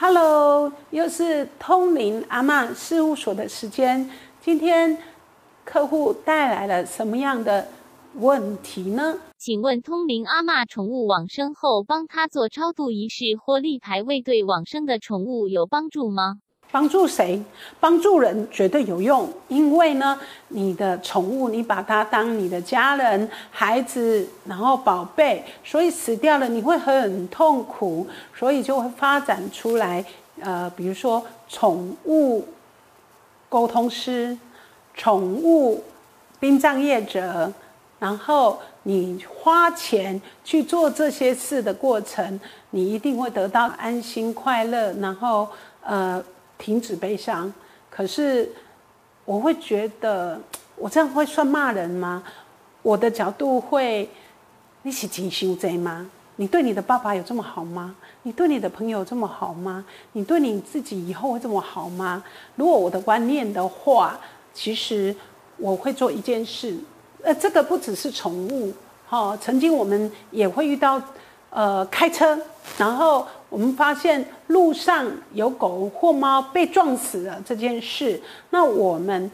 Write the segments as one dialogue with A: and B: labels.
A: Hello，又是通灵阿嬷事务所的时间。今天客户带来了什么样的问题呢？
B: 请问通灵阿嬷宠物往生后，帮他做超度仪式或立牌位，对往生的宠物有帮助吗？
A: 帮助谁？帮助人绝对有用，因为呢，你的宠物你把它当你的家人、孩子，然后宝贝，所以死掉了你会很痛苦，所以就会发展出来，呃，比如说宠物沟通师、宠物殡葬业者，然后你花钱去做这些事的过程，你一定会得到安心快乐，然后呃。停止悲伤，可是我会觉得，我这样会算骂人吗？我的角度会，你是真修贼吗？你对你的爸爸有这么好吗？你对你的朋友这么好吗？你对你自己以后会这么好吗？如果我的观念的话，其实我会做一件事，呃，这个不只是宠物，哈，曾经我们也会遇到，呃，开车，然后。我们发现路上有狗或猫被撞死了这件事，那我们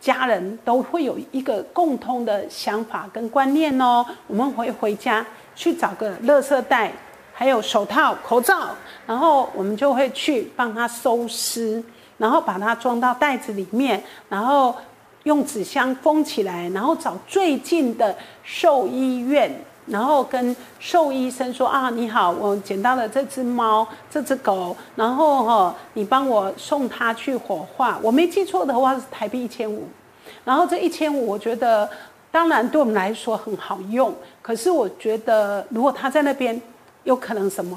A: 家人都会有一个共通的想法跟观念哦。我们会回家去找个垃圾袋，还有手套、口罩，然后我们就会去帮他收尸，然后把它装到袋子里面，然后用纸箱封起来，然后找最近的兽医院。然后跟兽医生说啊，你好，我捡到了这只猫，这只狗，然后哈，你帮我送它去火化。我没记错的话是台币一千五。然后这一千五，我觉得当然对我们来说很好用。可是我觉得，如果他在那边，有可能什么，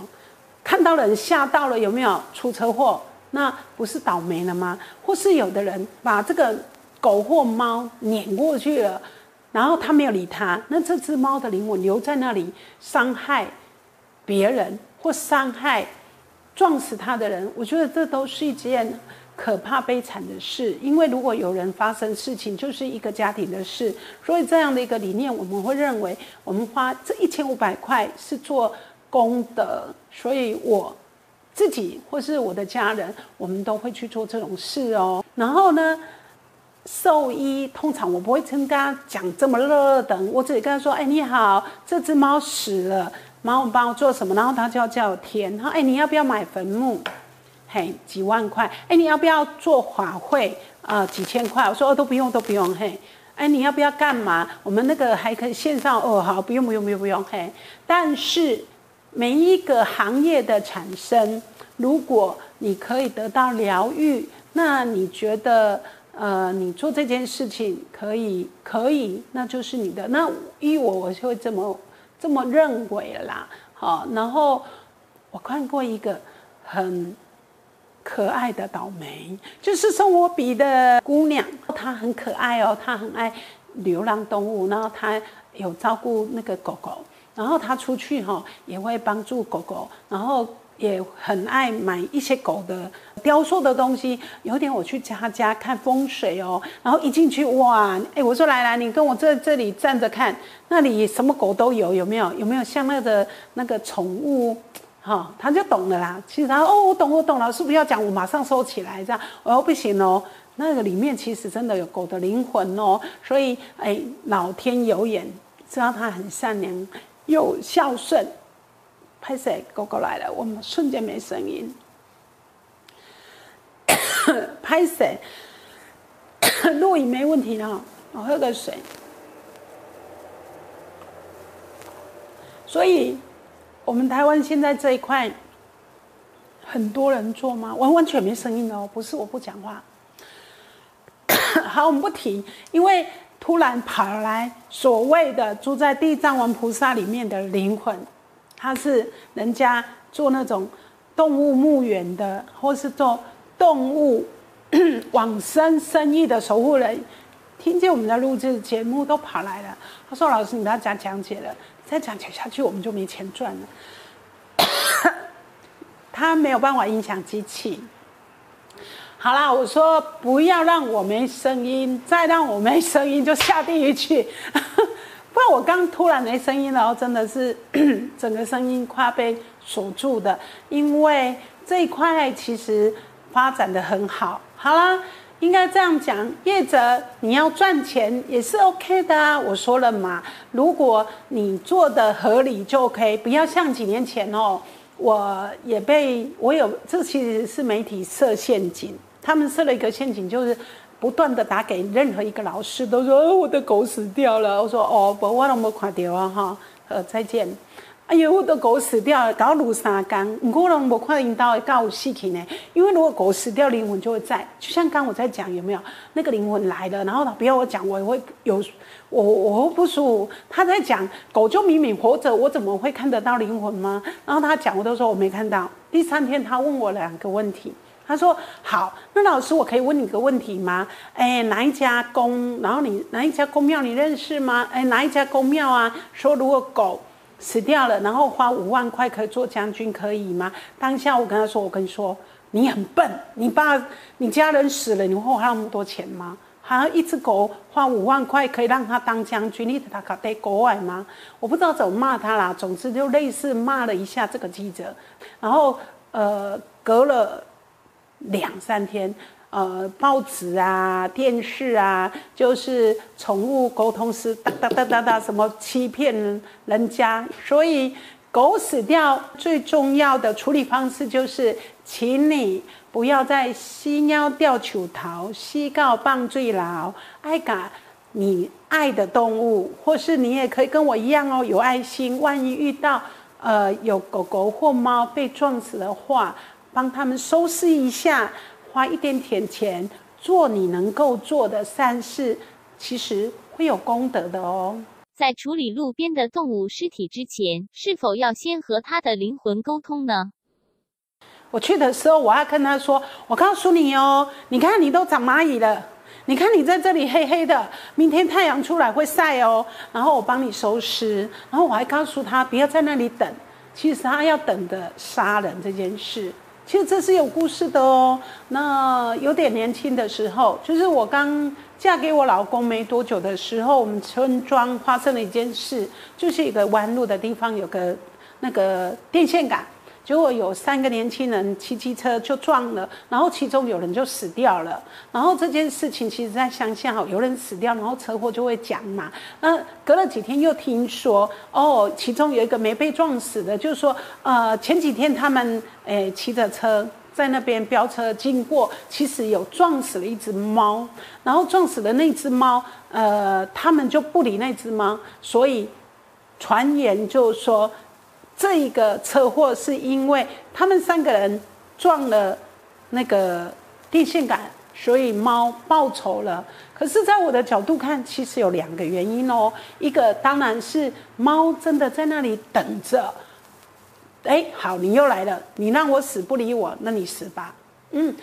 A: 看到人吓到了，有没有出车祸？那不是倒霉了吗？或是有的人把这个狗或猫撵过去了？然后他没有理他，那这只猫的灵魂留在那里，伤害别人或伤害撞死他的人，我觉得这都是一件可怕悲惨的事。因为如果有人发生事情，就是一个家庭的事。所以这样的一个理念，我们会认为，我们花这一千五百块是做功德，所以我自己或是我的家人，我们都会去做这种事哦。然后呢？兽医通常我不会跟他讲这么热等，我只跟他说：“哎，你好，这只猫死了，猫帮我做什么？”然后他就要叫天，他说：“哎，你要不要买坟墓？嘿，几万块。哎，你要不要做法会？啊，几千块。我说哦，都不用，都不用。嘿，哎，你要不要干嘛？我们那个还可以线上哦，好，不用，不用，不用，不用。嘿，但是每一个行业的产生，如果你可以得到疗愈，那你觉得？呃，你做这件事情可以，可以，那就是你的。那依我，我就会这么这么认为啦。好，然后我看过一个很可爱的倒霉，就是送我笔的姑娘，她很可爱哦，她很爱流浪动物，然后她有照顾那个狗狗，然后她出去哈也会帮助狗狗，然后。也很爱买一些狗的雕塑的东西。有一天我去他家看风水哦，然后一进去哇，哎，我说来来，你跟我在这里站着看，那里什么狗都有，有没有？有没有像那个那个宠物？哈，他就懂了啦。其实他哦，我懂，我懂了，是不是要讲？我马上收起来这样。我说不行哦，那个里面其实真的有狗的灵魂哦。所以哎，老天有眼，知道他很善良又孝顺。拍摄狗狗来了，我们瞬间没声音。拍摄 录影没问题了，我喝个水。所以，我们台湾现在这一块很多人做吗？完完全没声音哦，不是我不讲话。好，我们不提，因为突然跑来所谓的住在地藏王菩萨里面的灵魂。他是人家做那种动物墓园的，或是做动物 往生生意的守护人，听见我们的录制节目都跑来了。他说：“老师，你不要讲讲解了，再讲解下去我们就没钱赚了。”他没有办法影响机器。好啦，我说不要让我没声音，再让我没声音就下地狱去。不然我刚突然没声音，然后真的是 整个声音快被锁住的，因为这一块其实发展的很好。好啦，应该这样讲，业者你要赚钱也是 OK 的啊。我说了嘛，如果你做的合理就 OK，不要像几年前哦，我也被我有这其实是媒体设陷阱，他们设了一个陷阱，就是。不断的打给任何一个老师，都说我的狗死掉了。我说哦，不，我都没看到啊哈。呃，再见。哎呦，我的狗死掉了，搞路三缸，我都没看到搞死去呢。因为如果狗死掉，灵魂就会在。就像刚我在讲，有没有那个灵魂来了？然后他不要我讲，我会有我我会不舒服。他在讲狗就明明活着，我怎么会看得到灵魂吗？然后他讲，我都说我没看到。第三天他问我两个问题。他说：“好，那老师，我可以问你个问题吗？哎，哪一家公？然后你哪一家公庙你认识吗？哎，哪一家公庙啊？说如果狗死掉了，然后花五万块可以做将军，可以吗？当下我跟他说，我跟你说，你很笨，你爸你家人死了，你会花那么多钱吗？好像一只狗花五万块可以让他当将军，你他搞得国外吗？我不知道怎么骂他啦。总之就类似骂了一下这个记者，然后呃，隔了。”两三天，呃，报纸啊、电视啊，就是宠物沟通师哒哒哒哒哒，什么欺骗人家。所以狗死掉最重要的处理方式就是，请你不要再吸尿吊球桃、吸告棒最牢。爱嘎，你爱的动物，或是你也可以跟我一样哦，有爱心。万一遇到呃有狗狗或猫被撞死的话。帮他们收拾一下，花一点点钱做你能够做的善事，其实会有功德的哦。
B: 在处理路边的动物尸体之前，是否要先和他的灵魂沟通呢？
A: 我去的时候，我要跟他说：“我告诉你哦，你看你都长蚂蚁了，你看你在这里黑黑的，明天太阳出来会晒哦。然后我帮你收尸，然后我还告诉他不要在那里等，其实他要等的杀人这件事。”其实这是有故事的哦。那有点年轻的时候，就是我刚嫁给我老公没多久的时候，我们村庄发生了一件事，就是一个弯路的地方有个那个电线杆。结果有三个年轻人骑机车就撞了，然后其中有人就死掉了。然后这件事情其实在乡下哈，有人死掉，然后车祸就会讲嘛。那隔了几天又听说，哦，其中有一个没被撞死的，就是说，呃，前几天他们诶骑着车在那边飙车经过，其实有撞死了一只猫，然后撞死的那只猫，呃，他们就不理那只猫，所以传言就说。这一个车祸是因为他们三个人撞了那个电线杆，所以猫报仇了。可是，在我的角度看，其实有两个原因哦。一个当然是猫真的在那里等着，哎，好，你又来了，你让我死不理我，那你死吧。嗯，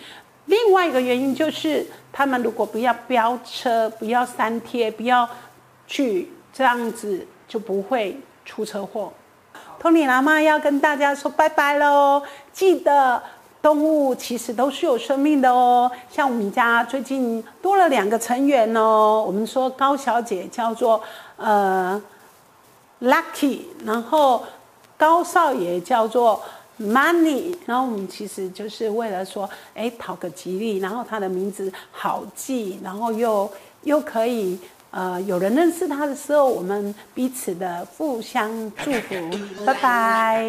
A: 另外一个原因就是，他们如果不要飙车，不要删贴，不要去这样子，就不会出车祸。托尼喇嘛要跟大家说拜拜喽！记得动物其实都是有生命的哦。像我们家最近多了两个成员哦。我们说高小姐叫做呃 Lucky，然后高少爷叫做 Money。然后我们其实就是为了说，哎，讨个吉利，然后他的名字好记，然后又又可以。呃，有人认识他的时候，我们彼此的互相祝福，拜拜。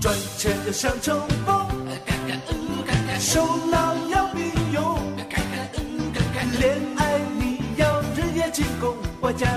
A: 赚钱要像冲锋，手脑要并用，恋爱你要日夜进攻，我家。